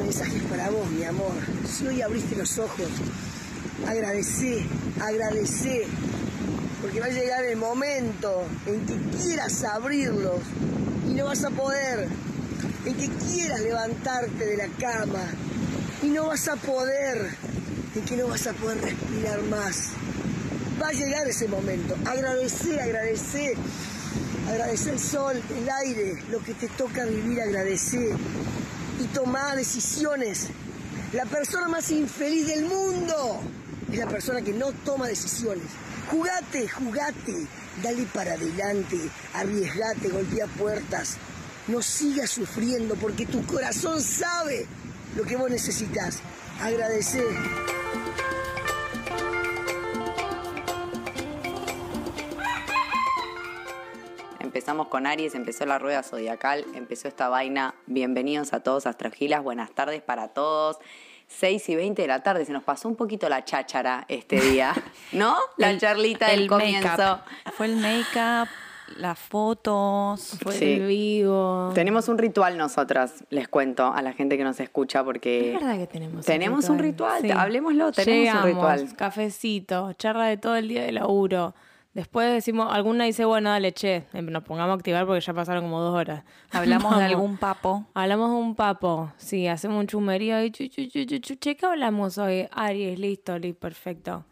mensaje es para vos, mi amor. Si hoy abriste los ojos, agradecé, agradecé, porque va a llegar el momento en que quieras abrirlos y no vas a poder, en que quieras levantarte de la cama y no vas a poder, en que no vas a poder respirar más. Va a llegar ese momento. Agradecé, agradecé. Agradecé el sol, el aire, lo que te toca vivir, agradecé. Y tomá decisiones. La persona más infeliz del mundo es la persona que no toma decisiones. Jugate, jugate, dale para adelante, arriesgate, golpea puertas. No sigas sufriendo porque tu corazón sabe lo que vos necesitas. Agradecer. Empezamos con Aries, empezó la rueda zodiacal, empezó esta vaina. Bienvenidos a todos, Astrogilas, buenas tardes para todos. 6 y 20 de la tarde, se nos pasó un poquito la cháchara este día, ¿no? La charlita del comienzo. make-up. Fue el make-up, las fotos. Fue Sí. el vivo. Tenemos un ritual nosotras, les cuento a la gente que nos escucha porque Es verdad que tenemos tenemos un ritual, Sí. hablemoslo, tenemos Llegamos, un ritual. cafecito, charla de todo el día de laburo. Después decimos, alguna dice, bueno, dale, che, em, nos pongamos a activar porque ya pasaron como dos horas. Hablamos de algún papo. Hablamos de un papo, sí, hacemos un chumerío y chu, chu, chu, chu, chu, che, ¿qué hablamos hoy? Aries, listo, listo, perfecto.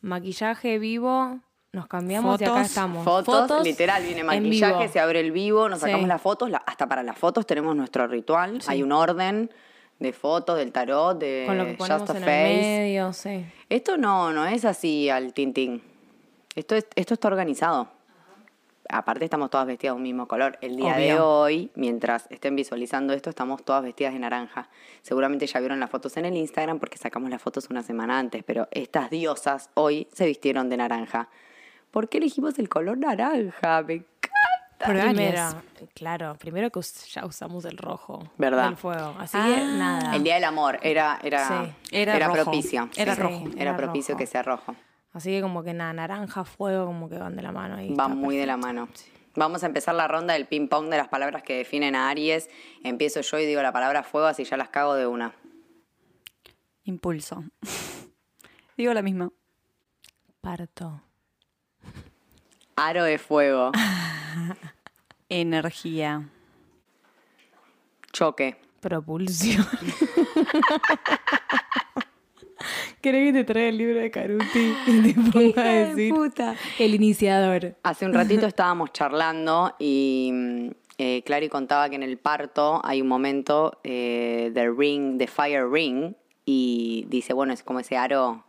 Maquillaje vivo, nos cambiamos y acá Fotos, estamos. Fotos, literal, viene en maquillaje, se abre el vivo, nos Sí. sacamos las fotos, la- hasta para las fotos tenemos nuestro ritual, hay un orden de fotos, del tarot, de Con lo que ponemos Just a en Face. el medio, sí. Esto no, no es así al tintín. Esto, es, esto está organizado. Aparte estamos todas vestidas de un mismo color. El día de hoy, mientras estén visualizando esto, estamos todas vestidas de naranja. Seguramente ya vieron las fotos en el Instagram porque sacamos las fotos una semana antes, pero estas diosas hoy se vistieron de naranja. ¿Por qué elegimos el color naranja? Me Primero, claro, primero que ya usamos el rojo ¿Verdad? fuego. Así Ah. que nada. El día del amor era, era, Sí. Era rojo. propicio. Era Sí, rojo. Era, Era propicio rojo. que sea rojo. Así que como que nada, naranja, fuego, como que van de la mano ahí. Va está muy de la mano. Vamos a empezar la ronda del ping-pong de las palabras que definen a Aries. Empiezo yo y digo la palabra fuego, así ya las cago de una. Impulso. Digo la misma. Parto. Aro de fuego. Energía. Choque. Propulsión. ¿Querés que te traiga el libro de Caruti y te ponga a decir el iniciador? Hace un ratito estábamos charlando y mm, eh, Clary contaba que en el parto hay un momento eh, de ring, de fire ring, y dice, bueno, es como ese aro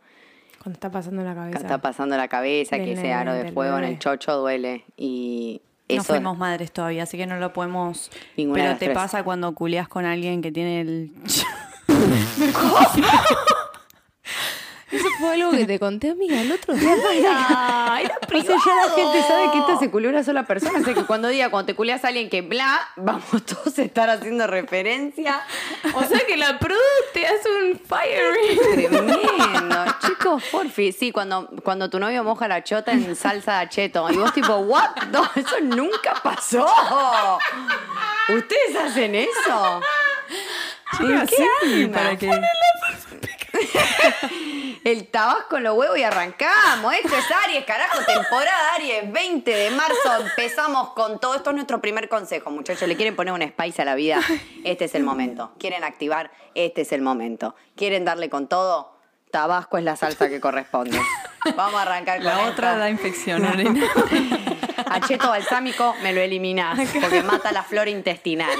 Cuando está pasando la cabeza. está pasando la cabeza, Del que ese aro de fuego en el chocho duele. Y No eso fuimos madres todavía, así que no lo podemos. Ninguna de Pero las te tres. pasa cuando culeas con alguien que tiene el. Eso fue algo que te conté, amiga, el otro día. Ay, era privado. ya la gente sabe que esta se culió una sola persona. Así que cuando diga, cuando te culeas a alguien que bla, vamos todos a estar haciendo referencia. O sea que la produ te hace un fire Tremendo, chicos, porfi. Sí, cuando, cuando tu novio moja la chota en salsa de cheto y vos tipo, what? No, eso nunca pasó. ¿Ustedes hacen eso? ¿En qué para que. El tabasco en los huevos y arrancamos. Esto es Aries, carajo, temporada Aries, 20 de marzo. Empezamos con todo. Esto es nuestro primer consejo, muchachos. ¿Le quieren poner un spice a la vida? Este es el momento. ¿Quieren activar? Este es el momento. ¿Quieren darle con todo? Tabasco es la salsa que corresponde. Vamos a arrancar con La esta. otra da infección, Lorena. Acheto balsámico me lo eliminás porque mata la flora intestinal.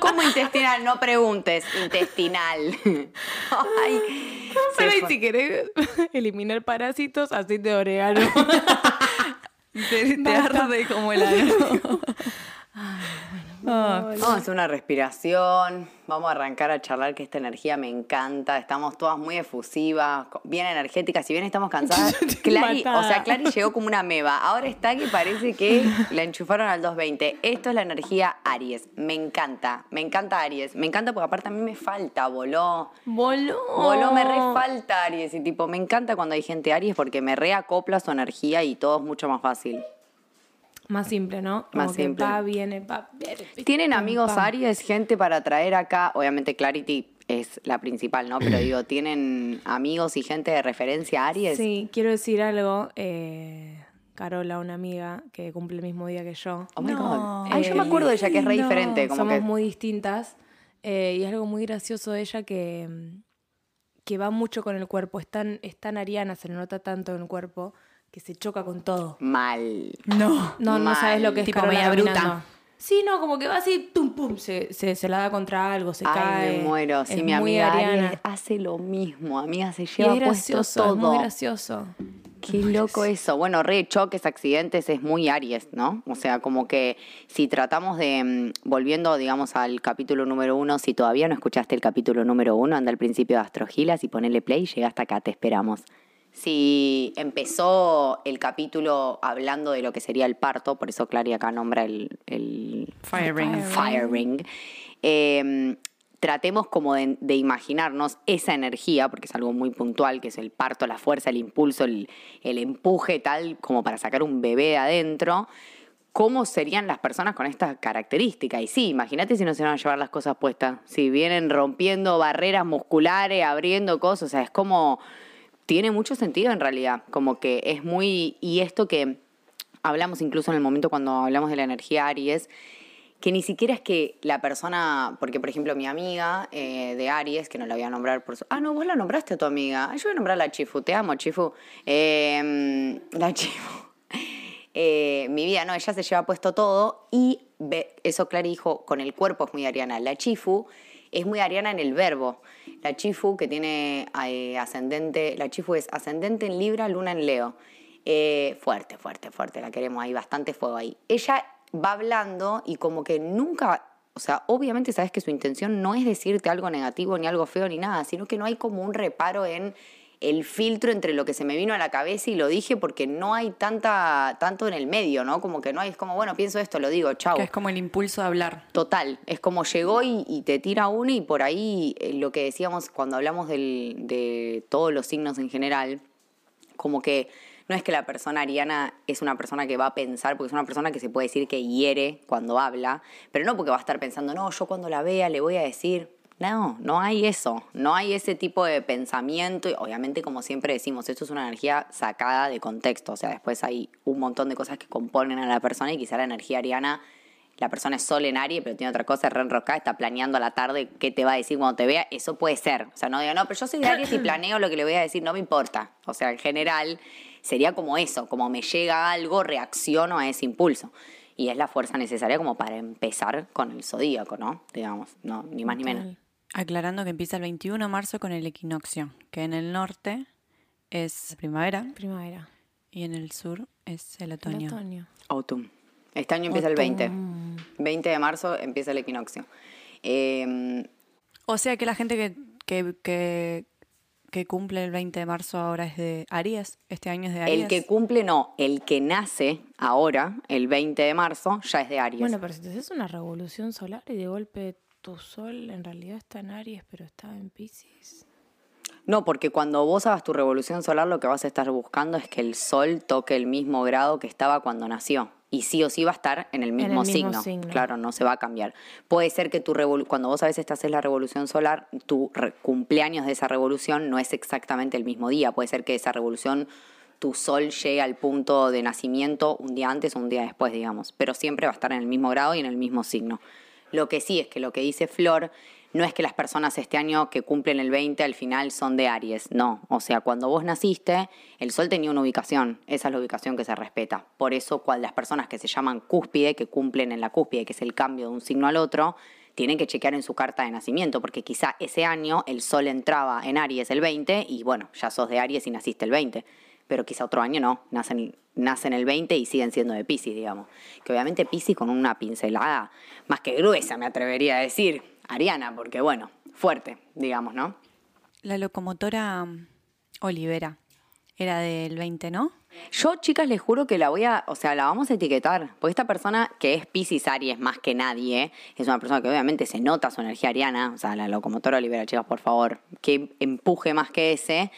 ¿Cómo intestinal? No preguntes. Intestinal. Ay, Pero y si querés eliminar parásitos, así de orégano. Te, te arde como el aro. Ah, Vamos a hacer una respiración, vamos a arrancar a charlar que esta energía me encanta, estamos todas muy efusivas, bien energéticas, si bien estamos cansadas, Clary, o sea, Clary llegó como una meba, ahora está que parece que la enchufaron al 220. Esto es la energía Aries, me encanta, me encanta Aries, me encanta porque aparte a mí me falta, voló. Voló. Voló, me re falta Aries y tipo, me encanta cuando hay gente Aries porque me reacopla su energía y todo es mucho más fácil. Más simple, ¿no? Como Más que simple. va, viene, va, viene. ¿Tienen pim, amigos pam. Aries, gente para traer acá? Obviamente Clarity es la principal, ¿no? Pero digo, ¿tienen amigos y gente de referencia Aries? Sí, quiero decir algo. eh, Carola, una amiga que cumple el mismo día que yo. Oh my No. God. Ay, yo me acuerdo de ella, que es re No, diferente. Como Somos que... muy distintas. eh, y es algo muy gracioso de ella que, que va mucho con el cuerpo. Es tan, es tan ariana, se le nota tanto en el cuerpo, que se choca con todo. Mal. No. No, no sabes lo que es Tipo media bruta. caminando. Sí, no, como que va así, tum, pum, se, se, se la da contra algo, se Ay, cae. me muero. Sí, es mi amiga ariana. Hace lo mismo. Amiga, se Y lleva es puesto gracioso, todo. es muy gracioso. Qué loco eso. Bueno, re choques, accidentes es muy Aries, ¿no? O sea, como que si tratamos de, mm, volviendo, digamos, al capítulo número uno, si todavía no escuchaste el capítulo número uno, anda al principio de Astrogilas y ponele play y llega hasta acá, te esperamos. Si empezó el capítulo hablando de lo que sería el parto, por eso Clary acá nombra el, el Fire ring. Fire Ring. Eh, tratemos como de, de imaginarnos esa energía, porque es algo muy puntual, que es el parto, la fuerza, el impulso, el, el empuje, tal, como para sacar un bebé de adentro. ¿Cómo serían las personas con esta característica? Y sí, imagínate si no se van a llevar las cosas puestas. Si vienen rompiendo barreras musculares, abriendo cosas, o sea, es como. Tiene mucho sentido en realidad. Como que es muy. Y esto que hablamos incluso en el momento cuando hablamos de la energía Aries, que ni siquiera es que la persona, porque por ejemplo mi amiga eh, de Aries, que no la voy a nombrar por su... Ah, no, vos la nombraste a tu amiga. Yo voy a nombrar a la Chifu, te amo Chifu. Eh, la Chifu. Eh, mi vida, no, ella se lleva puesto todo y ve- eso Clary dijo, con el cuerpo es muy ariana. La Chifu es muy ariana en el verbo. La Chifu que tiene eh, ascendente, la Chifu es ascendente en Libra, luna en Leo. Eh, fuerte, fuerte, fuerte, la queremos ahí, bastante fuego ahí. Ella va hablando y como que nunca, o sea, obviamente sabes que su intención no es decirte algo negativo ni algo feo ni nada, sino que no hay como un reparo en el filtro entre lo que se me vino a la cabeza y lo dije porque no hay tanta tanto en el medio, ¿no? Como que no hay, es como, bueno, pienso esto, lo digo, chau. Que es como el impulso de hablar. Total, es como llegó y, y te tira una y por ahí eh, lo que decíamos cuando hablamos del- de todos los signos en general, como que no es que la persona ariana es una persona que va a pensar, porque es una persona que se puede decir que hiere cuando habla, pero no porque va a estar pensando, no, yo cuando la vea le voy a decir, no, no hay eso, no hay ese tipo de pensamiento. Y obviamente, como siempre decimos, esto es una energía sacada de contexto, o sea, después hay un montón de cosas que componen a la persona y quizá la energía ariana la persona es sol en Aries, pero tiene otra cosa, es re enroscada, está planeando a la tarde qué te va a decir cuando te vea, eso puede ser. O sea, no diga, no, pero yo soy de Aries y planeo lo que le voy a decir, no me importa. O sea, en general sería como eso, como me llega algo, reacciono a ese impulso. Y es la fuerza necesaria como para empezar con el zodíaco, ¿no? Digamos, no, ni más ni menos. Aclarando que empieza el 21 de marzo con el equinoccio, que en el norte es primavera Primavera. y en el sur es el El otoño. otoño. Autumn. Este año empieza el 20. 20 de marzo empieza el equinoccio. Eh, O sea que la gente que, que, que, que cumple el 20 de marzo ahora es de Aries, este año es de Aries. el que cumple, no, el que nace ahora, el 20 de marzo, ya es de Aries. Bueno, pero si te haces una revolución solar y de golpe tu sol en realidad está en Aries, pero está en Pisces. No, porque cuando vos hagas tu revolución solar, lo que vas a estar buscando es que el sol toque el mismo grado que estaba cuando nació. Y sí o sí va a estar en el mismo, el mismo signo. signo. Claro, no se va a cambiar. Puede ser que tu cuando vos a veces te haces la revolución solar, tu re- cumpleaños de esa revolución no es exactamente el mismo día. Puede ser que esa revolución, tu sol llegue al punto de nacimiento un día antes o un día después, digamos. Pero siempre va a estar en el mismo grado y en el mismo signo. Lo que sí es que lo que dice Flor no es que las personas este año que cumplen el 20 al final son de Aries, no. O sea, cuando vos naciste, el Sol tenía una ubicación, esa es la ubicación que se respeta. Por eso, las personas que se llaman cúspide, que cumplen en la cúspide, que es el cambio de un signo al otro, tienen que chequear en su carta de nacimiento, porque quizá ese año el Sol entraba en Aries el 20 y bueno, ya sos de Aries y naciste el 20 pero quizá otro año no, nacen, nacen el 20 y siguen siendo de Pisces, digamos. Que obviamente Pisces con una pincelada más que gruesa, me atrevería a decir, Ariana, porque bueno, fuerte, digamos, ¿no? La locomotora mm, Olivera era del 20, ¿no? Yo, chicas, les juro que la voy a, o sea, la vamos a etiquetar, porque esta persona que es Pisces Aries más que nadie, es una persona que obviamente se nota su energía ariana, o sea, la locomotora Olivera, chicas, por favor, que empuje más que ese,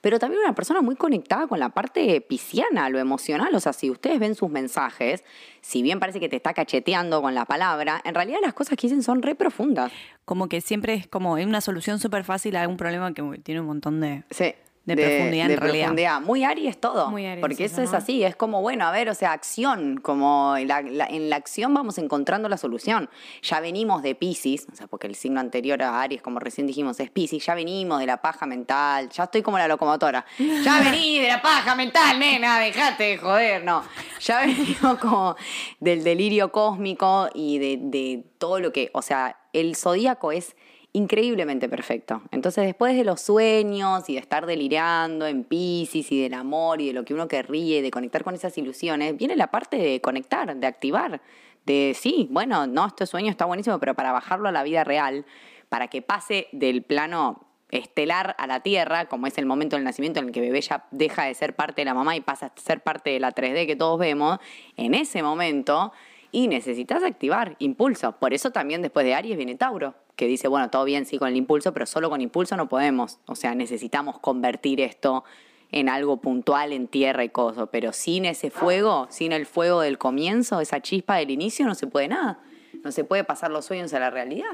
pero también una persona muy conectada con la parte pisciana, lo emocional. O sea, si ustedes ven sus mensajes, si bien parece que te está cacheteando con la palabra, en realidad las cosas que dicen son re profundas. Como que siempre es como una solución súper fácil a un problema que tiene un montón de... Sí. De profundidad, en realidad. profundidad. Muy Aries todo. Muy Aries porque eso es así. Es como, bueno, a ver, o sea, acción. Como la- la- en la acción vamos encontrando la solución. Ya venimos de Pisces, o sea, porque el signo anterior a Aries, como recién dijimos, es Pisces. Ya venimos de la paja mental. Ya estoy como la locomotora. Ya vení de la paja mental, nena, dejate de joder. No. Ya venimos como del delirio cósmico y de, de todo lo que. O sea, el zodíaco es increíblemente perfecto. Entonces, después de los sueños y de estar delirando en Pisces y del amor y de lo que uno querría de conectar con esas ilusiones, viene la parte de conectar, de activar, de sí, bueno, no, este sueño está buenísimo, pero para bajarlo a la vida real, para que pase del plano estelar a la Tierra, como es el momento del nacimiento en el que bebé ya deja de ser parte de la mamá y pasa a ser parte de la 3D que todos vemos, en ese momento y necesitas activar impulso. Por eso también después de Aries viene Tauro, que dice, bueno, todo bien, sí, con el impulso, pero solo con impulso no podemos. O sea, necesitamos convertir esto en algo puntual, en tierra y cosas. Pero sin ese fuego, sin el fuego del comienzo, esa chispa del inicio, no se puede nada. No se puede pasar los sueños a la realidad.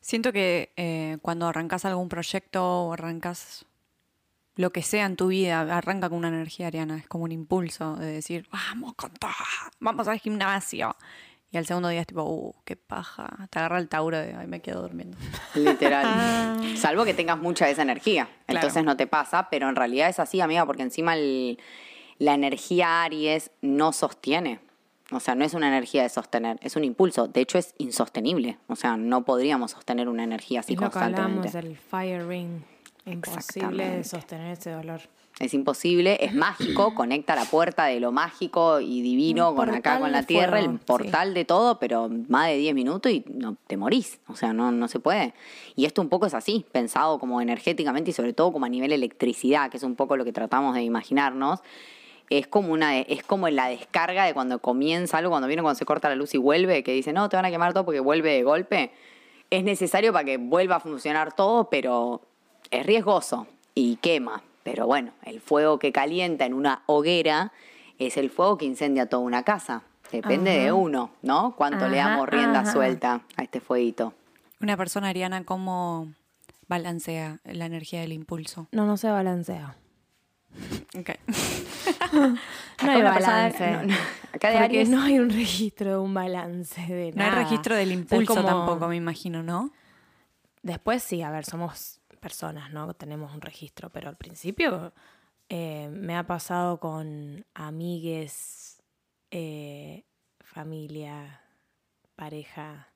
Siento que eh, cuando arrancas algún proyecto o arrancas lo que sea en tu vida, arranca con una energía ariana, es como un impulso de decir, vamos con todo, vamos al gimnasio. Y al segundo día es tipo, uh, qué paja. Te agarra el tauro de, ay, me quedo durmiendo. Literal. Salvo que tengas mucha de esa energía. Claro. Entonces no te pasa, pero en realidad es así, amiga, porque encima el- la energía Aries no sostiene. O sea, no es una energía de sostener, es un impulso. De hecho, es insostenible. O sea, no podríamos sostener una energía así es lo que hablamos constantemente. del fire ring. Imposible sostener ese dolor. Es imposible, es mágico, conecta la puerta de lo mágico y divino con acá, con la tierra, fuego, el portal de todo, pero más de 10 minutos y no, te morís. O sea, no, no se puede. Y esto un poco es así, pensado como energéticamente y sobre todo como a nivel electricidad, que es un poco lo que tratamos de imaginarnos. Es como una es como la descarga de cuando comienza algo, cuando viene cuando se corta la luz y vuelve, que dice, no, te van a quemar todo porque vuelve de golpe. Es necesario para que vuelva a funcionar todo, pero es riesgoso y quema. Pero bueno, el fuego que calienta en una hoguera es el fuego que incendia toda una casa. Depende de uno, ¿no? Cuánto le damos rienda ajá. suelta a este fueguito. Una persona ariana, ¿cómo balancea la energía del impulso? No, no se balancea. Ok. No hay persona- balance. no, no. Acá de Aries- no hay un registro de un balance de No hay registro del impulso como- tampoco, me imagino, ¿no? Después sí, a ver, somos personas, ¿no? Tenemos un registro, pero al principio eh, me ha pasado con amigues, eh, familia, pareja,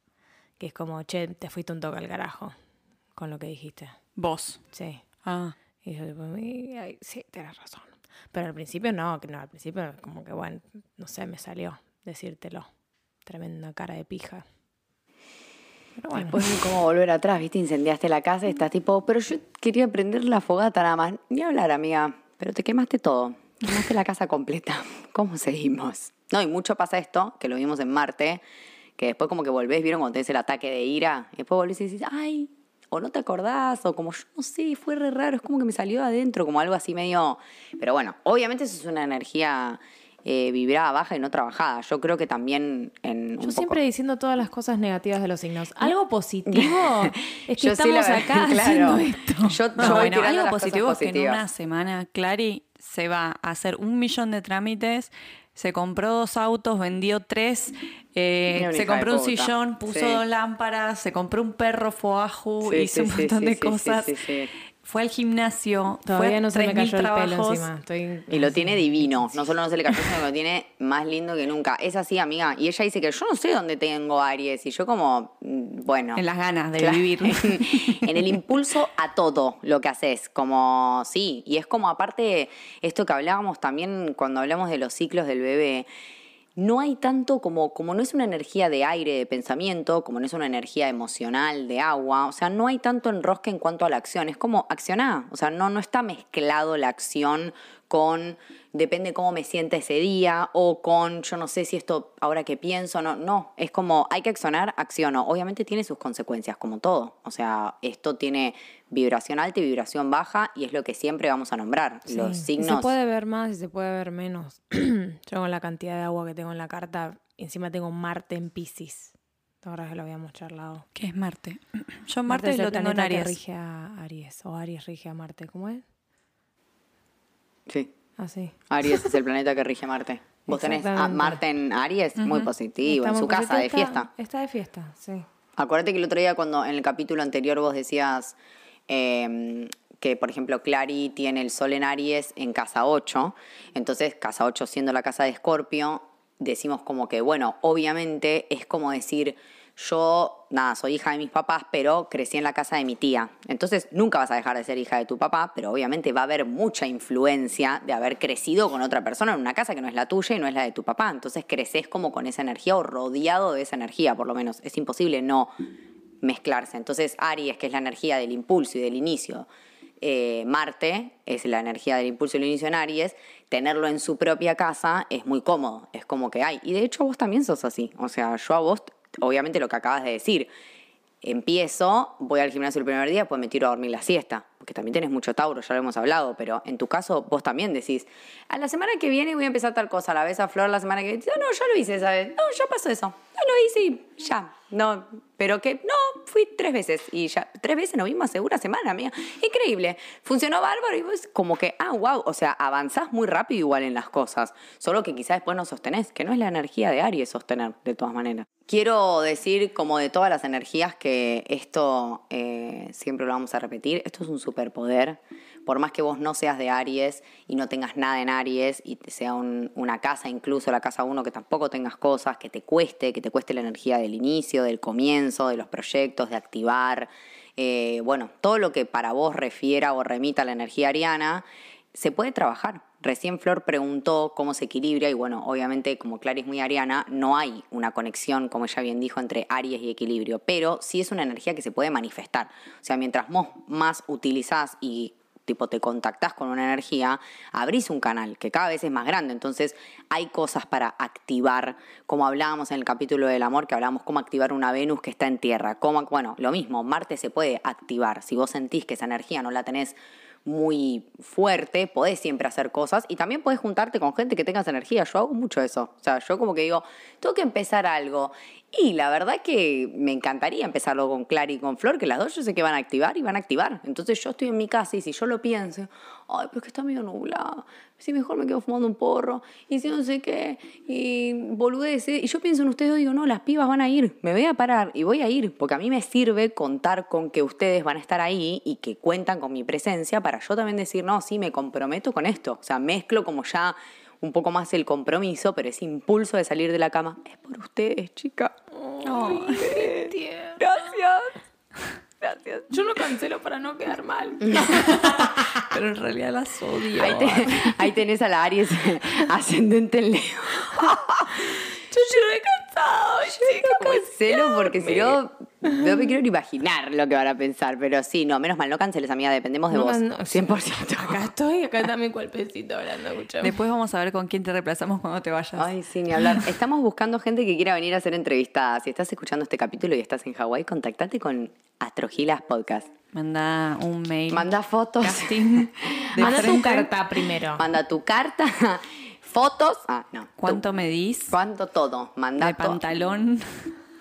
que es como, che, te fuiste un toque al carajo con lo que dijiste. Vos. Sí. Ah. Y yo tipo, "Y, ay, sí, tienes razón. Pero al principio no, que no, al principio como que, bueno, no sé, me salió decírtelo. Tremenda cara de pija. Pero bueno. Después de cómo volver atrás, ¿viste? Incendiaste la casa y estás tipo, pero yo quería prender la fogata nada más. Ni hablar, amiga, pero te quemaste todo. Quemaste la casa completa. ¿Cómo seguimos? No, y mucho pasa esto, que lo vimos en Marte, que después como que volvés, ¿vieron cuando tenés el ataque de ira? Y después volvés y decís, ay, o no te acordás, o como yo no sé, fue re raro, es como que me salió de adentro, como algo así medio... Pero bueno, obviamente eso es una energía eh, vibrada, baja y no trabajada. Yo creo que también en... un Yo poco- siempre diciendo todas las cosas negativas de los signos. Algo positivo es que Yo sí, la estamos acá claro. haciendo esto. Yo, No, bueno, algo las cosas positivo es que en una semana Clary se va a hacer un millón de trámites, se compró dos autos, vendió tres, eh, se compró un puta. sillón, puso Sí. dos lámparas, se compró un perro foaju, Sí, hizo sí, un montón sí, de sí, cosas. Fue al gimnasio, Todavía fue a no se me 3.000 cayó el pelo encima. Estoy Y lo tiene divino. No solo no se le cayó, sino que lo tiene más lindo que nunca. Es así, amiga. Y ella dice que yo no sé dónde tengo Aries. Y yo como, mm, bueno. En las ganas de Claro. vivir. en el impulso a todo lo que haces. Como, sí. Y es como aparte, esto que hablábamos también cuando hablamos de los ciclos del bebé. No hay tanto como, como no es una energía de aire, de pensamiento, como no es una energía emocional, de agua, o sea, no hay tanto enrosque en cuanto a la acción, es como accionar, o sea, no, no está mezclado la acción con depende cómo me sienta ese día o con yo no sé si esto ahora que pienso, no, no, es como hay que accionar, acciono. Obviamente tiene sus consecuencias como todo. O sea, esto tiene vibración alta y vibración baja y es lo que siempre vamos a nombrar. Los Sí, signos Se puede ver más y se puede ver menos. Yo con la cantidad de agua que tengo en la carta, encima tengo Marte en Pisces. Ahora que lo habíamos charlado. ¿Qué es Marte? Yo Marte, es el lo tengo en planeta que Aries. rige a Aries. O Aries rige a Marte. ¿Cómo es? Sí. Así. Aries es el planeta que rige Marte. Vos tenés a. Marte en Aries, muy positivo, en su casa de fiesta. Está, está de fiesta, sí. Acuérdate que el otro día cuando en el capítulo anterior vos decías eh, que, por ejemplo, Clary tiene el sol en Aries en casa 8, entonces casa 8 siendo la casa de Escorpio, decimos como que, bueno, obviamente es como decir, yo, nada, soy hija de mis papás, pero crecí en la casa de mi tía. Entonces nunca vas a dejar de ser hija de tu papá, pero obviamente va a haber mucha influencia de haber crecido con otra persona en una casa que no es la tuya y no es la de tu papá. Entonces creces como con esa energía o rodeado de esa energía, por lo menos. Es imposible no mezclarse. Entonces Aries, que es la energía del impulso y del inicio, eh, Marte es la energía del impulso y el inicio en Aries, tenerlo en su propia casa es muy cómodo, es como que hay. Y de hecho vos también sos así, o sea, yo a vos, obviamente lo que acabas de decir, empiezo, voy al gimnasio el primer día, pues me tiro a dormir la siesta, porque también tenés mucho Tauro, ya lo hemos hablado, pero en tu caso vos también decís, a la semana que viene voy a empezar tal cosa, la vez a Flor la semana que viene, no, no, ya lo hice, ¿sabes? No, ya pasó eso, no, lo hice y ya, no, pero que, no, fui tres veces y ya, tres veces nos vimos segura semana, mía, increíble, funcionó bárbaro y vos como que, ah, wow, o sea, avanzás muy rápido igual en las cosas, solo que quizás después no sostenés, que no es la energía de Aries sostener, de todas maneras. Quiero decir, como de todas las energías, que esto eh, siempre lo vamos a repetir, esto es un superpoder. Por más que vos no seas de Aries y no tengas nada en Aries y sea un- una casa, incluso la casa 1, que tampoco tengas cosas, que te cueste, que te cueste la energía del inicio, del comienzo, de los proyectos, de activar, eh, bueno, todo lo que para vos refiera o remita a la energía ariana, se puede trabajar. Recién Flor preguntó cómo se equilibra y bueno, obviamente como Clara es muy ariana, no hay una conexión, como ella bien dijo, entre Aries y equilibrio, pero sí es una energía que se puede manifestar. O sea, mientras vos más utilizás y tipo te contactás con una energía, abrís un canal que cada vez es más grande. Entonces hay cosas para activar, como hablábamos en el capítulo del amor, que hablábamos cómo activar una Venus que está en tierra. Cómo, bueno, lo mismo, Marte se puede activar. Si vos sentís que esa energía no la tenés muy fuerte, podés siempre hacer cosas y también podés juntarte con gente que tengas energía. Yo hago mucho eso. O sea, yo como que digo, tengo que empezar algo. Y la verdad que me encantaría empezarlo con Clara y con Flor, que las dos yo sé que van a activar y van a activar. Entonces yo estoy en mi casa y si yo lo pienso, ay, pero es que está medio nublado. Si mejor me quedo fumando un porro y si no sé qué, y boludeces. Y yo pienso en ustedes y digo, no, las pibas van a ir, me voy a parar y voy a ir, porque a mí me sirve contar con que ustedes van a estar ahí y que cuentan con mi presencia para yo también decir, no, sí, me comprometo con esto. O sea, mezclo como ya un poco más el compromiso, pero ese impulso de salir de la cama es por ustedes, chica. Gracias. Gracias. Yo no cancelo para no quedar mal. Pero en realidad las odio. Ahí, te- ahí tenés a la Aries ascendente en Leo. Yo lloré cansado, chica. Como celo porque si no, no me quiero ni imaginar lo que van a pensar. Pero sí, no, menos mal, no canceles, amiga, dependemos de No, vos. no, 100%. Acá estoy, acá está mi cuerpecito hablando, escuchame. Después vamos a ver con quién te reemplazamos cuando te vayas. Ay, sí, ni hablar. Estamos buscando gente que quiera venir a hacer entrevistadas. Si estás escuchando este capítulo y estás en Hawái, contactate con Astrogilas Podcast. Manda un mail. Manda fotos. casting Manda tu carta primero. Manda tu carta, fotos. Ah, no. ¿Cuánto medís? ¿Cuánto todo? Manda De pantalón.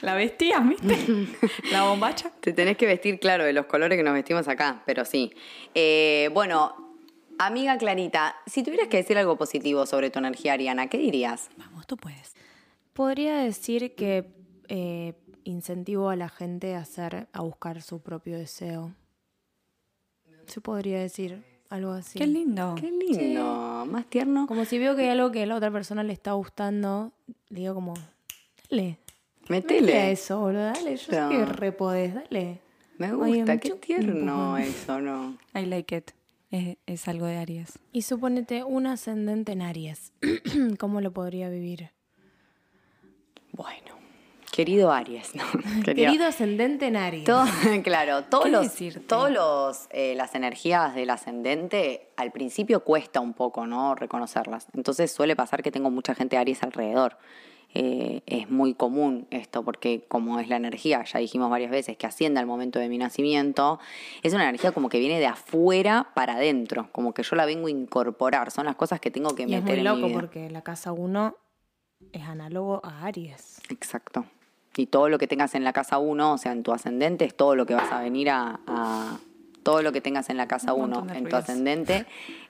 La vestías, ¿viste? La bombacha. Te tenés que vestir, claro, de los colores que nos vestimos acá, pero sí. Eh, bueno, amiga Clarita, si tuvieras que decir algo positivo sobre tu energía ariana, ¿qué dirías? Vamos, tú puedes. Podría decir que eh, incentivo a la gente a hacer, a buscar su propio deseo. Se podría decir algo así. Qué lindo. Qué lindo, más tierno. Como si veo que hay algo que a la otra persona le está gustando, le digo como, dale. Metele. Metele a eso, boludo, dale. Yo No. sé que re podés, dale. Me gusta, me qué tierno eso, ¿no? I like it. Es, es algo de Aries. Y suponete un ascendente en Aries. ¿Cómo lo podría vivir? Bueno, Querido Aries, ¿no? Querido ascendente en Aries. Todo- claro, todos ¿Qué los, todos los, eh, las energías del ascendente al principio cuesta un poco, ¿no? Reconocerlas. Entonces suele pasar que tengo mucha gente de Aries alrededor. Eh, es muy común esto porque como es la energía, ya dijimos varias veces que asciende al momento de mi nacimiento, es una energía como que viene de afuera para adentro, como que yo la vengo a incorporar, son las cosas que tengo que y es meter muy en loco mi vida. porque la casa 1 es análogo a Aries. Exacto. Y todo lo que tengas en la casa 1, o sea, en tu ascendente, es todo lo que vas a venir a... a- todo lo que tengas en la casa Un 1, montón de en tu ascendente,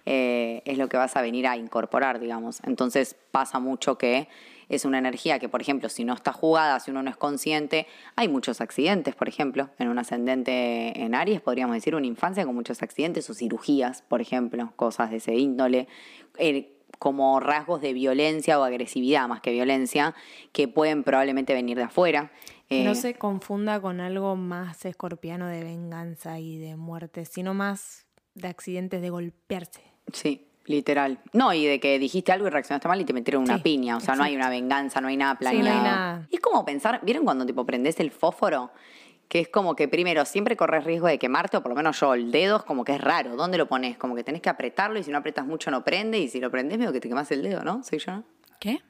eh, es lo que vas a venir a incorporar, digamos. Entonces pasa mucho que es una energía que, por ejemplo, si no está jugada, si uno no es consciente, hay muchos accidentes, por ejemplo, en un ascendente en Aries, podríamos decir una infancia con muchos accidentes o cirugías, por ejemplo, cosas de ese índole. Eh, como rasgos de violencia o agresividad más que violencia, que pueden probablemente venir de afuera. Que no Eh, se confunda con algo más escorpiano de venganza y de muerte, sino más de accidentes de golpearse. Sí, literal. No, y de que dijiste algo y reaccionaste mal y te metieron una Sí, piña. O sea, no hay una venganza, no hay nada Sí, no hay planeado. nada. Y es como pensar, ¿vieron cuando tipo prendés el fósforo? Que es como que primero siempre corres riesgo de quemarte, o por lo menos yo, el dedo es como que es raro. ¿Dónde lo pones? Como que tenés que apretarlo y si no apretas mucho no prende y si lo prendés medio que te quemas el dedo, ¿no? Soy yo. ¿Qué?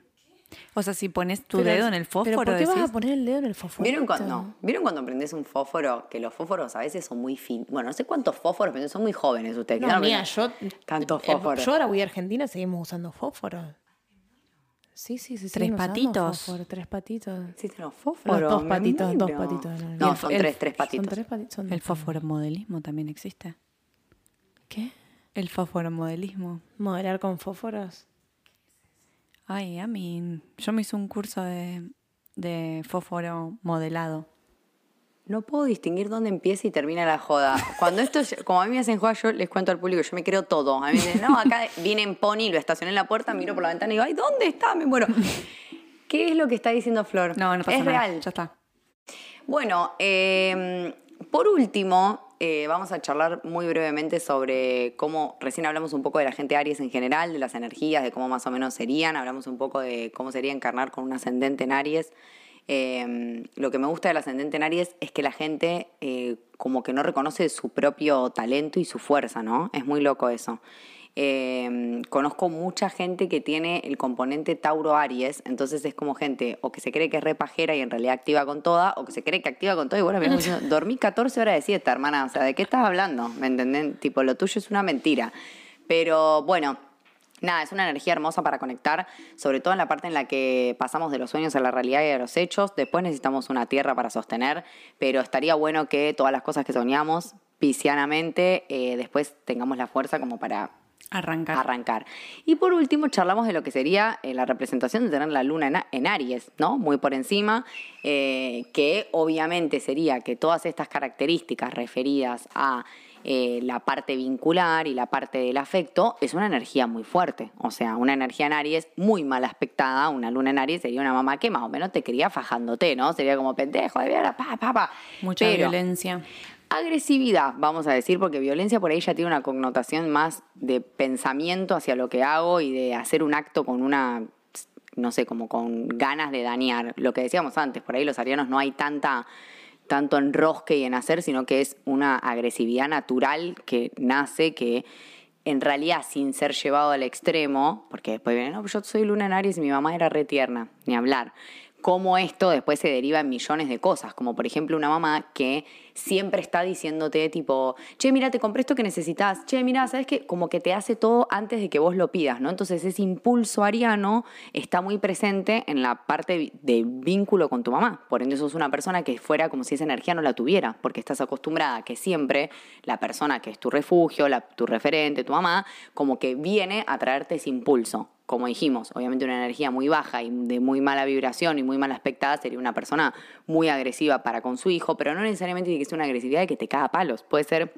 O sea, si pones tu Pero- dedo en el fósforo, ¿Pero por qué vas a poner el dedo en el fósforo? ¿Vieron cuando, no, ¿Vieron cuando prendés un fósforo? Que los fósforos a veces son muy finos. Bueno, no sé cuántos fósforos, pero son muy jóvenes ustedes. No, mía, yo. Tantos eh, fósforos. Yo ahora voy a Argentina, seguimos usando fósforos. Sí, sí, sí. Tres patitos. tres patitos. Existen los fósforos. Los dos patitos, dos patitos. No, son el- tres, tres patitos. Son tres patitos. son El dos. fosforomodelismo también existe. ¿Qué? El fosforomodelismo. ¿Modelar con fósforos? Ay, a mí, yo me hice un curso de, de fósforo modelado. No puedo distinguir dónde empieza y termina la joda. Cuando esto, como a mí me hacen joda, yo les cuento al público, yo me creo todo. A mí me dicen, no, acá viene en Pony, lo estacioné en la puerta, miro por la ventana y digo, ay, ¿dónde está? Me muero. ¿Qué es lo que está diciendo Flor? No, no pasa es nada. real. Ya está. Bueno, eh, por último, eh, vamos a charlar muy brevemente sobre cómo, recién hablamos un poco de la gente Aries en general, de las energías, de cómo más o menos serían, hablamos un poco de cómo sería encarnar con un ascendente en Aries. Eh, lo que me gusta del ascendente en Aries es que la gente eh, como que no reconoce su propio talento y su fuerza, ¿no? Es muy loco eso. Eh, conozco mucha gente que tiene el componente Tauro-Aries, entonces es como gente o que se cree que es repajera y en realidad activa con toda, o que se cree que activa con toda y bueno, venimos diciendo, dormí 14 horas de siesta, hermana, o sea, ¿de qué estás hablando? ¿Me entendés? Tipo, lo tuyo es una mentira. Pero bueno, Nada, es una energía hermosa para conectar, sobre todo en la parte en la que pasamos de los sueños a la realidad y a los hechos. Después necesitamos una tierra para sostener, pero estaría bueno que todas las cosas que soñamos piscianamente, eh, después tengamos la fuerza como para Arrancar. arrancar. Y por último, charlamos de lo que sería eh, la representación de tener la luna en, Aries, ¿no? Muy por encima, eh, que obviamente sería que todas estas características referidas a eh, la parte vincular y la parte del afecto es una energía muy fuerte. O sea, una energía en Aries muy mal aspectada, una luna en Aries sería una mamá que más o menos te quería fajándote, ¿no? Sería como pendejo, de vera, pa, pa, pa. Mucha Pero- violencia. Agresividad, vamos a decir, porque violencia por ahí ya tiene una connotación más de pensamiento hacia lo que hago y de hacer un acto con una, no sé, como con ganas de dañar. Lo que decíamos antes, por ahí los arianos no hay tanta tanto enrosque y en hacer, sino que es una agresividad natural que nace, que en realidad sin ser llevado al extremo, porque después viene, no, yo soy luna en Aries y mi mamá era re tierna, ni hablar. Cómo esto después se deriva en millones de cosas, como por ejemplo una mamá que siempre está diciéndote tipo, che, mira, te compré esto que necesitas, che, mira, ¿sabes qué? Como que te hace todo antes de que vos lo pidas, ¿no? Entonces ese impulso ariano está muy presente en la parte de vínculo con tu mamá. Por ende, sos una persona que fuera como si esa energía no la tuviera, porque estás acostumbrada a que siempre la persona que es tu refugio, tu referente, tu mamá, como que viene a traerte ese impulso como dijimos, obviamente una energía muy baja y de muy mala vibración y muy mal aspectada sería una persona muy agresiva para con su hijo, pero no necesariamente que ser una agresividad de que te caga a palos. Puede ser,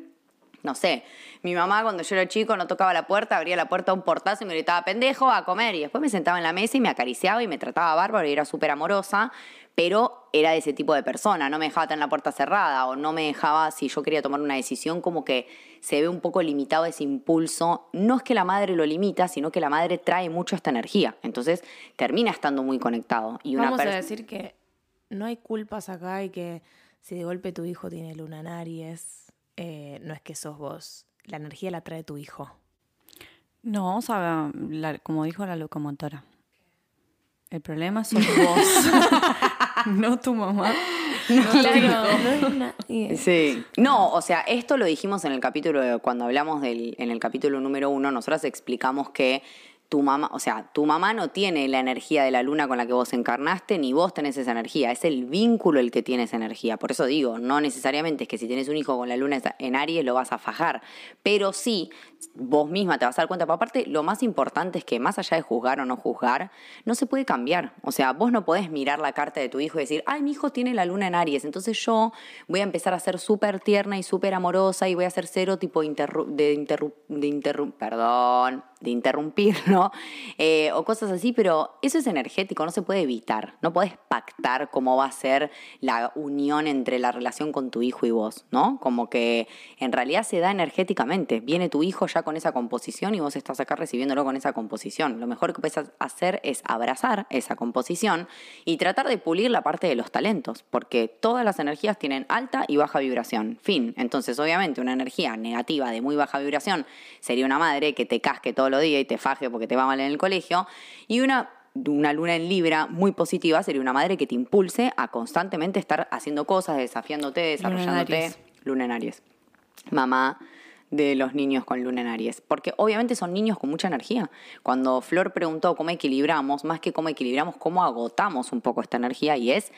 no sé, mi mamá cuando yo era chico no tocaba la puerta, abría la puerta a un portazo y me gritaba pendejo a comer y después me sentaba en la mesa y me acariciaba y me trataba bárbaro y era súper amorosa, pero era de ese tipo de persona, no me dejaba tener la puerta cerrada o no me dejaba, si yo quería tomar una decisión, como que se ve un poco limitado ese impulso. No es que la madre lo limita, sino que la madre trae mucho esta energía. Entonces termina estando muy conectado. Y una Vamos a decir que no hay culpas acá y que si de golpe tu hijo tiene luna en Aries, eh, no es que sos vos. La energía la trae tu hijo. No, vamos a, la- como dijo la locomotora. El problema sos vos, no tu mamá. Claro, no y- Sí. No, o sea, esto lo dijimos en el capítulo, cuando hablamos del, en el capítulo número uno, nosotras explicamos que tu mamá, o sea, tu mamá no tiene la energía de la luna con la que vos encarnaste, ni vos tenés esa energía, es el vínculo el que tiene esa energía. Por eso digo, no necesariamente es que si tienes un hijo con la luna en Aries lo vas a fajar, pero sí, vos misma te vas a dar cuenta. Pero aparte, lo más importante es que más allá de juzgar o no juzgar, no se puede cambiar. O sea, vos no podés mirar la carta de tu hijo y decir, ay, mi hijo tiene la luna en Aries, entonces yo voy a empezar a ser súper tierna y súper amorosa y voy a ser cero tipo interru- de interru- de interru- perdón, de interrumpir, ¿no? Eh, o cosas así, pero eso es energético, no se puede evitar. No podés pactar cómo va a ser la unión entre la relación con tu hijo y vos, ¿no? Como que en realidad se da energéticamente. Viene tu hijo ya con esa composición y vos estás acá recibiéndolo con esa composición. Lo mejor que puedes hacer es abrazar esa composición y tratar de pulir la parte de los talentos, porque todas las energías tienen alta y baja vibración. Fin. Entonces, obviamente, una energía negativa de muy baja vibración sería una madre que te casque todos días y te faje porque te va mal en el colegio. Y una una luna en Libra muy positiva sería una madre que te impulse a constantemente estar haciendo cosas, desafiándote, desarrollándote. Luna en Aries. Mamá de los niños con luna en Aries, porque obviamente son niños con mucha energía. Cuando Flor preguntó cómo equilibramos, más que cómo equilibramos, cómo agotamos un poco esta energía y es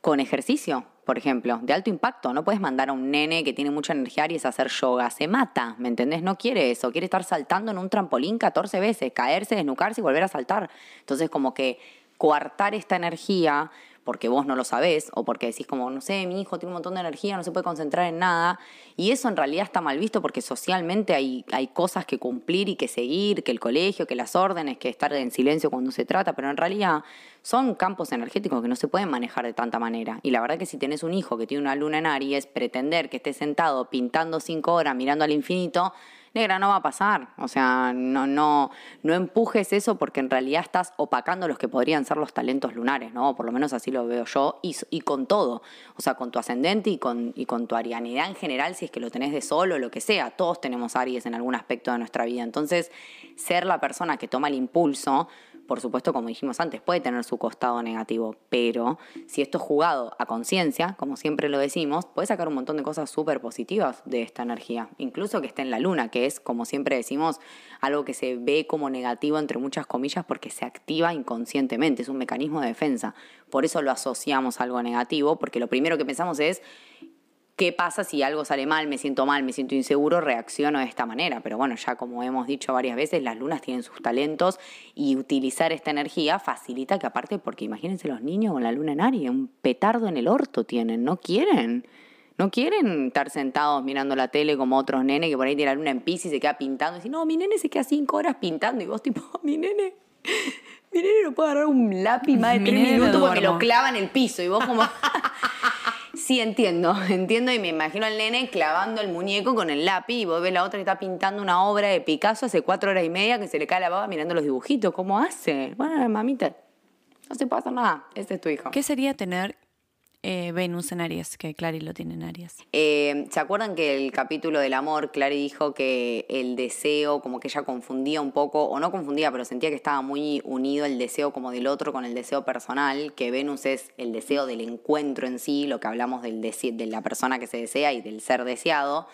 con ejercicio, por ejemplo, de alto impacto. No puedes mandar a un nene que tiene mucha energía Aries a hacer yoga, se mata, ¿me entendés? No quiere eso, quiere estar saltando en un trampolín 14 veces, caerse, desnucarse y volver a saltar. Entonces como que coartar esta energía porque vos no lo sabés o porque decís como, no sé, mi hijo tiene un montón de energía, no se puede concentrar en nada. Y eso en realidad está mal visto porque socialmente hay, hay cosas que cumplir y que seguir, que el colegio, que las órdenes, que estar en silencio cuando se trata, pero en realidad son campos energéticos que no se pueden manejar de tanta manera. Y la verdad que si tenés un hijo que tiene una luna en Aries, pretender que esté sentado pintando cinco horas mirando al infinito, negra, no va a pasar. O sea, no, no, no empujes eso porque en realidad estás opacando los que podrían ser los talentos lunares, ¿no? Por lo menos así lo veo yo, y, con todo. O sea, con tu ascendente y con, y con tu arianidad en general, si es que lo tenés de solo, lo que sea. Todos tenemos Aries en algún aspecto de nuestra vida. Entonces, ser la persona que toma el impulso por supuesto, como dijimos antes, puede tener su costado negativo, pero si esto es jugado a conciencia, como siempre lo decimos, puede sacar un montón de cosas súper positivas de esta energía, incluso que esté en la luna, que es, como siempre decimos, algo que se ve como negativo entre muchas comillas porque se activa inconscientemente, es un mecanismo de defensa. Por eso lo asociamos a algo negativo, porque lo primero que pensamos es ¿Qué pasa si algo sale mal, me siento mal, me siento inseguro, reacciono de esta manera? Pero bueno, ya como hemos dicho varias veces, las lunas tienen sus talentos y utilizar esta energía facilita que aparte, porque imagínense los niños con la luna en Aries, un petardo en el orto tienen, no quieren. No quieren estar sentados mirando la tele como otros nenes que por ahí tiene la luna en pis y se queda pintando. Y dicen, no, mi nene se queda cinco horas pintando. Y vos tipo, mi nene, mi nene no puede agarrar un lápiz más de Mi tres minutos porque lo clava en el piso. Y vos como... Sí, entiendo, entiendo y me imagino al nene clavando el muñeco con el lápiz y vos ves la otra que está pintando una obra de Picasso hace cuatro horas y media que se le cae la baba mirando los dibujitos. ¿Cómo hace? Bueno, mamita, no se pasa nada. Este es tu hijo. ¿Qué sería tener eh, Venus en Aries? Que Clary lo tiene en Aries. Eh, ¿Se acuerdan que el capítulo del amor, Clary dijo que el deseo, como que ella confundía un poco, o no confundía, pero sentía que estaba muy unido el deseo como del otro con el deseo personal, que Venus es el deseo del encuentro en sí, lo que hablamos del de la persona que se desea y del ser deseado.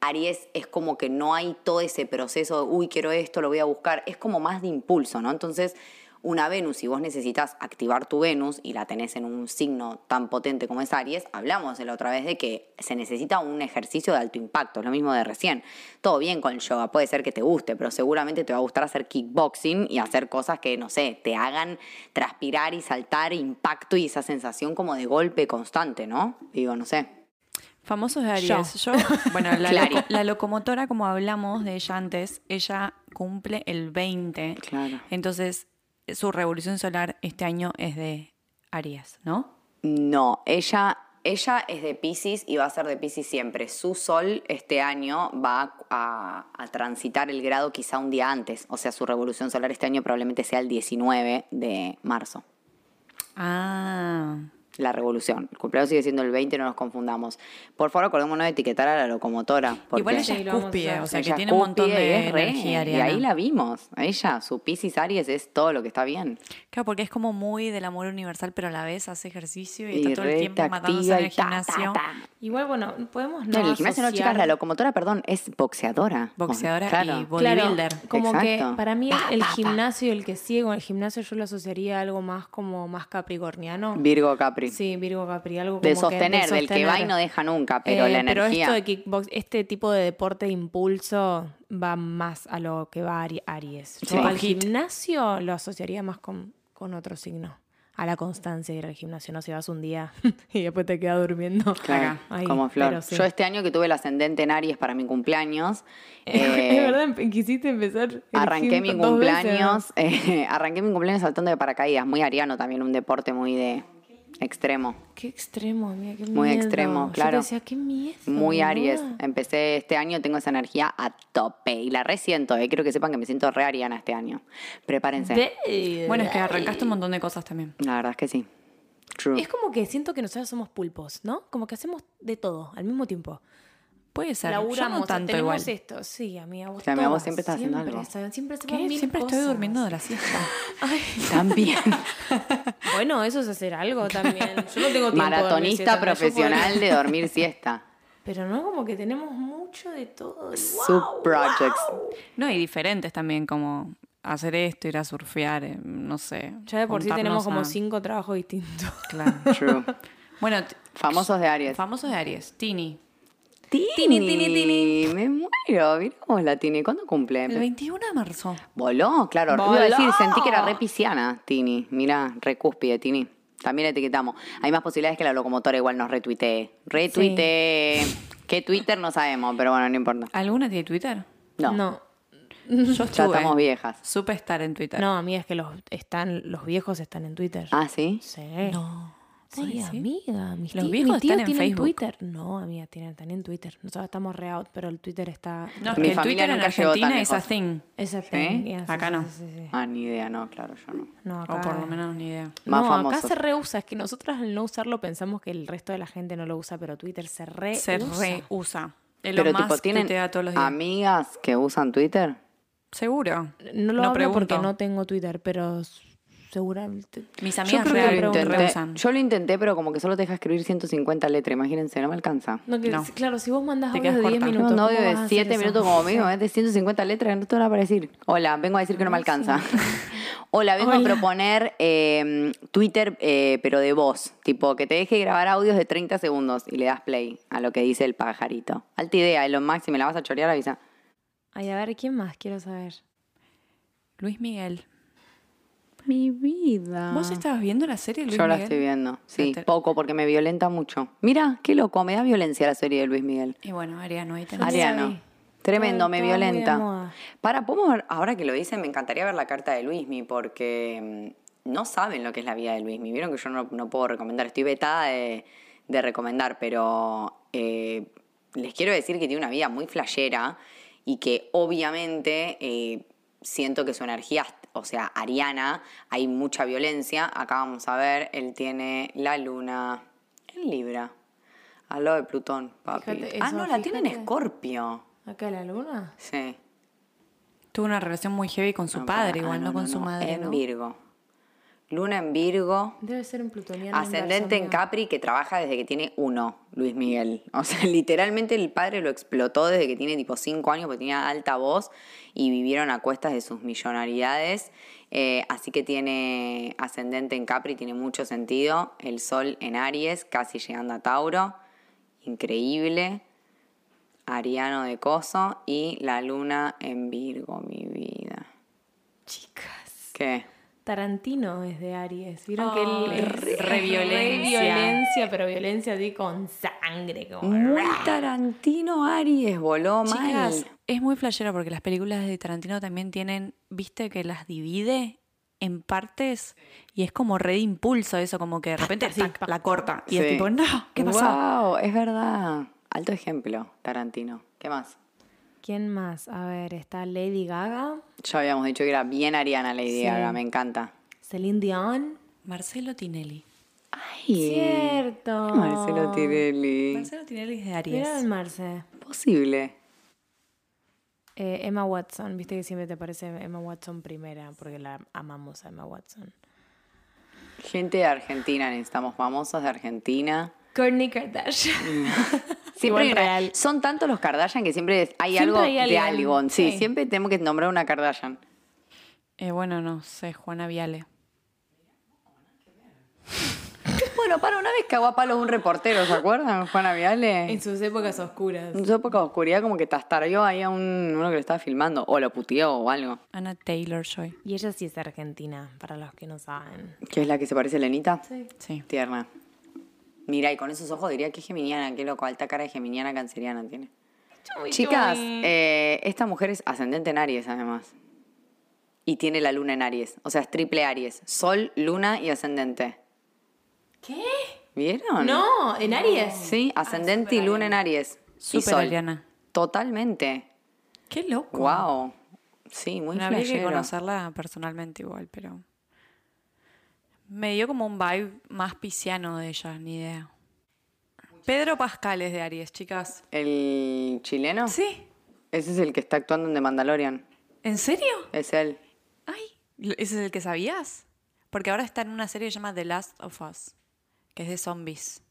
Aries es como que no hay todo ese proceso de, uy, quiero esto, lo voy a buscar, es como más de impulso, ¿no? Entonces, una Venus, si vos necesitas activar tu Venus y la tenés en un signo tan potente como es Aries, hablamos de la otra vez de que se necesita un ejercicio de alto impacto, es lo mismo de recién. Todo bien con el yoga, puede ser que te guste, pero seguramente te va a gustar hacer kickboxing y hacer cosas que, no sé, te hagan transpirar y saltar, impacto y esa sensación como de golpe constante, ¿no? Digo, no sé. Famosos de Aries. Yo, bueno, la, Clary. loco- la locomotora, como hablamos de ella antes, ella cumple el 20. Claro. Entonces, su revolución solar este año es de Aries, ¿no? No, ella, ella es de Pisces y va a ser de Pisces siempre. Su sol este año va a, a transitar el grado quizá un día antes. O sea, su revolución solar este año probablemente sea el 19 de marzo. Ah. La revolución. El cumpleaños sigue siendo el 20, no nos confundamos. Por favor, acordémonos de etiquetar a la locomotora. porque Igual ella es cúspide, o sea que tiene un montón de es re, energía, Y ahí la vimos. A ella, su Piscis Aries es todo lo que está bien. Claro, porque es como muy del amor universal, pero a la vez hace ejercicio y, Y está todo el tiempo matándose en activa el y ta, ta, gimnasio. ta. Igual, bueno, podemos no. No, el gimnasio no, chicas, la locomotora, perdón, es boxeadora. Boxeadora Claro. y Claro, bodybuilder. como Exacto. que para mí Pa, el pa, pa. gimnasio, el que sigue con el gimnasio, yo lo asociaría a algo más como más capricorniano. Virgo Capri. Sí, Virgo Capri, algo como de que- sostener, del que va y no deja nunca, pero Eh, la Pero energía. esto de kickbox, este tipo de deporte de impulso va más a lo que va Ari- Aries. Yo Sí. al gimnasio lo asociaría más con, con otro signo. A la constancia de ir al gimnasio, no si vas un día y después te quedas durmiendo. Claro, ahí, como Flor. pero sí. Yo este año que tuve el ascendente en Aries para mi cumpleaños, es eh, verdad, empe- quisiste empezar. arranqué mi veces. cumpleaños, eh, arranqué mi cumpleaños saltando de paracaídas, muy ariano también, un deporte muy de extremo, Qué extremo, amiga, qué Muy miedo. extremo, Yo claro. te decía, qué miedo. muy Aries. Empecé este año, tengo esa energía a tope y la resiento, eh. quiero que sepan que me siento re ariana este año. Prepárense. De- Bueno, es que arrancaste un montón de cosas también. La verdad es que sí. True. Es como que siento que nosotros somos pulpos, ¿no? Como que hacemos de todo al mismo tiempo. Puede ser. Yo Laburamos, no tanto tenemos igual. esto. Sí, amiga, vos amiga, vos siempre estás haciendo algo. sa- Siempre hacemos ¿Qué? mil Siempre estoy durmiendo de la siesta. También. Bueno, eso es hacer algo también. Yo no tengo tiempo Maratonista yo profesional puedo- de dormir siesta. Pero no, como que tenemos mucho de todo. y Sub wow, projects. No, y diferentes también, como hacer esto, ir a surfear, eh, no sé. Ya de por sí tenemos como cinco trabajos distintos. Claro. True. Bueno, Famosos de Aries. famoso de Aries, Tini. Tini, Tini, Tini, Me muero. Miramos la Tini. ¿Cuándo cumple? El 21 de marzo. Voló, claro. Iba a decir, sentí que era re pisciana, Tini. Mira, re cúspide, Tini. También la etiquetamos. Hay más posibilidades que la locomotora igual nos retuitee. Retuitee. ¿Qué Twitter? No sabemos, pero bueno, no importa. ¿Alguna tiene Twitter? No, No. Yo ya estamos viejas. Supe estar en Twitter. No, amiga, es que los, están, los viejos están en Twitter. Ah, ¿sí? Sí. No. Sí, amiga. Mis Los viejos tíos están en tienen Facebook. Twitter. No, amiga, tienen, están en Twitter. Nosotros estamos re out, pero el Twitter está. No, es Mi que el Twitter en Argentina es a thing. Esa ¿Sí? thing, yeah, sí, Acá sí, no. sí, sí, sí. Ah, ni idea, no, claro, yo no. No, acá. O por lo menos ni idea. Más no, famosos. acá se reusa. Es que nosotros al no usarlo pensamos que el resto de la gente no lo usa, pero Twitter se re Se usa. reusa. Pero tipo, Musk ¿tienen todos los días. amigas que usan Twitter? Seguro. No lo No hablo porque pregunto. no tengo Twitter, pero seguramente. Mis Yo amigas creo que real lo intenté. Yo lo intenté, pero como que solo te deja escribir 150 letras. Imagínense, no me alcanza. No, que, No. Claro, si vos mandás quedas de 10 corta. minutos. un ¿cómo audio de hacer 7 eso? minutos como mío, es de 150 letras, no te van a decir. Hola, vengo a decir que no me alcanza. Hola, vengo a proponer eh, Twitter, eh, pero de voz. Tipo, que te deje grabar audios de 30 segundos y le das play a lo que dice el pajarito. Alta idea, Elon Musk, si me la vas a chorear, avisa. Ay, a ver, ¿quién más? Quiero saber. Luis Miguel. Mi vida. ¿Vos estabas viendo la serie de Luis Yo la Miguel? estoy viendo. Sí, te- poco, porque me violenta mucho. Mira, qué loco, me da violencia la serie de Luis Miguel. Y bueno, Ariano, ahí Yo tenés. Ari- Ariano. Tremendo, Todo- me violenta. Para, podemos ver, ahora que lo dicen, me encantaría ver la carta de Luismi, porque mm, no saben lo que es la vida de Luismi. Vieron que yo no, no puedo recomendar, estoy vetada de, de recomendar, pero eh, les quiero decir que tiene una vida muy flashera y que obviamente eh, siento que su energía, o sea, ariana, hay mucha violencia. Acá vamos a ver, él tiene la luna en Libra. Al lado de Plutón, papi. Fíjate ah, no, la tiene en. Escorpio. ¿Acá la luna? Sí. Tuvo una relación muy heavy con su No, padre, para- igual, ah, no, con su madre, En ¿no? Virgo. Luna en Virgo. Debe ser un plutoniano. Ascendente en. Capri que trabaja desde que tiene uno, Luis Miguel. O sea, literalmente el padre lo explotó desde que tiene tipo cinco años porque tenía alta voz y vivieron a cuestas de sus millonaridades. Eh, así que tiene ascendente en Capri, tiene mucho sentido. El sol en Aries, casi llegando a Tauro. Increíble. Ariano de Coso y la luna en Virgo, mi vida. Chicas. ¿Qué? Tarantino es de Aries. Vieron que él es re re violencia. violencia, pero violencia así con sangre. Como... Muy Tarantino Aries, voló mal. Chicas, es muy flashero porque las películas de Tarantino también tienen, viste, que las divide en partes y es como re de impulso eso, como que de repente la corta. Y es Sí. tipo, no, ¿qué pasó? Wow, es verdad. Alto ejemplo, Tarantino. ¿Qué más? ¿Quién más? A ver, está Lady Gaga, Ya habíamos dicho que era bien ariana Lady Sí. Gaga, me encanta. Celine Dion. Marcelo Tinelli. Ay, Cierto. Marcelo Tirelli. Marcelo Tinelli es de Mira Aries. el Marce. Posible. Eh, Emma Watson, viste que siempre te parece Emma Watson primera, porque la amamos a Emma Watson. Gente de Argentina, necesitamos famosos de Argentina. Kourtney Kardashian. Siempre real. son tantos los Kardashian que siempre hay Siempre algo hay de alguien, algo. Sí, sí. siempre tenemos que nombrar una Kardashian. Eh, bueno, no sé, Juana Viale. Bueno, para una vez cagó a palos un reportero, ¿se acuerdan? Juana Viale. En sus épocas oscuras. En su época de oscuridad como que tastarrió ahí a un, uno que lo estaba filmando. O lo puteó o algo. Ana Taylor Joy. Y ella sí es argentina, para los que no saben. ¿Qué es la que se parece a Lenita? Sí. Sí. Tierna. Mira, y con esos ojos diría que es geminiana, qué loco, alta cara de geminiana canceriana tiene. Chicas, eh, esta mujer es ascendente en Aries, además. Y tiene la luna en Aries. O sea, es triple Aries. Sol, luna y ascendente. ¿Qué? ¿Vieron? No, en Aries. Sí, ascendente y luna en Aries. Y Súper sol. ariana. Totalmente. Qué loco. Wow. Sí, muy No habría que conocerla personalmente igual, pero... Me dio como un vibe más pisciano de ella, ni idea. Pedro Pascal es de Aries, chicas. ¿El chileno? ¿Sí? Ese es el que está actuando en The Mandalorian. ¿En serio? Es él. Ay, ¿ese es el que sabías? Porque ahora está en una serie que se llama The Last of Us, que es de zombies.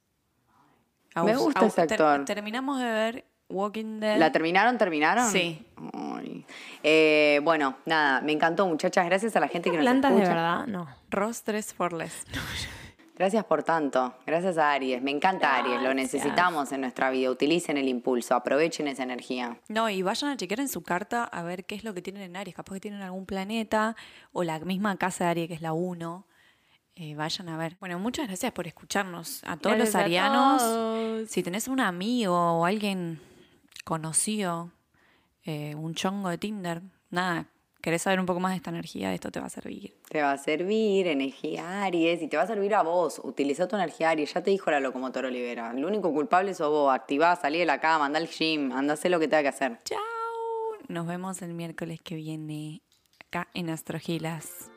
Me gusta ese ter- actor. terminamos de ver Walking Dead. ¿La terminaron? ¿Terminaron? Sí. Ay. Eh, bueno, nada, me encantó, muchachas. Gracias a la gente que nos ¿Plantas de verdad? No. Ross 3 for Less. Gracias por tanto. Gracias a Aries. Me encanta Aries. Lo necesitamos en nuestra vida. Utilicen el impulso. Aprovechen esa energía. No, y vayan a chequear en su carta a ver qué es lo que tienen en Aries. Capaz que tienen algún planeta o la misma casa de Aries, que es la 1. Eh, vayan a ver. Bueno, muchas gracias por escucharnos. A todos Gracias los a arianos. todos. Si tenés un amigo o alguien conocido, eh, un chongo de Tinder, nada, querés saber un poco más de esta energía, esto te va a servir. Te va a servir energía Aries y te va a servir a vos. Utiliza tu energía Aries. Ya te dijo la locomotora Olivera. El único culpable sos vos. Activá, salí de la cama, andá al gym, andá a hacer lo que tenga que hacer. Chao. Nos vemos el miércoles que viene acá en Astrogilas.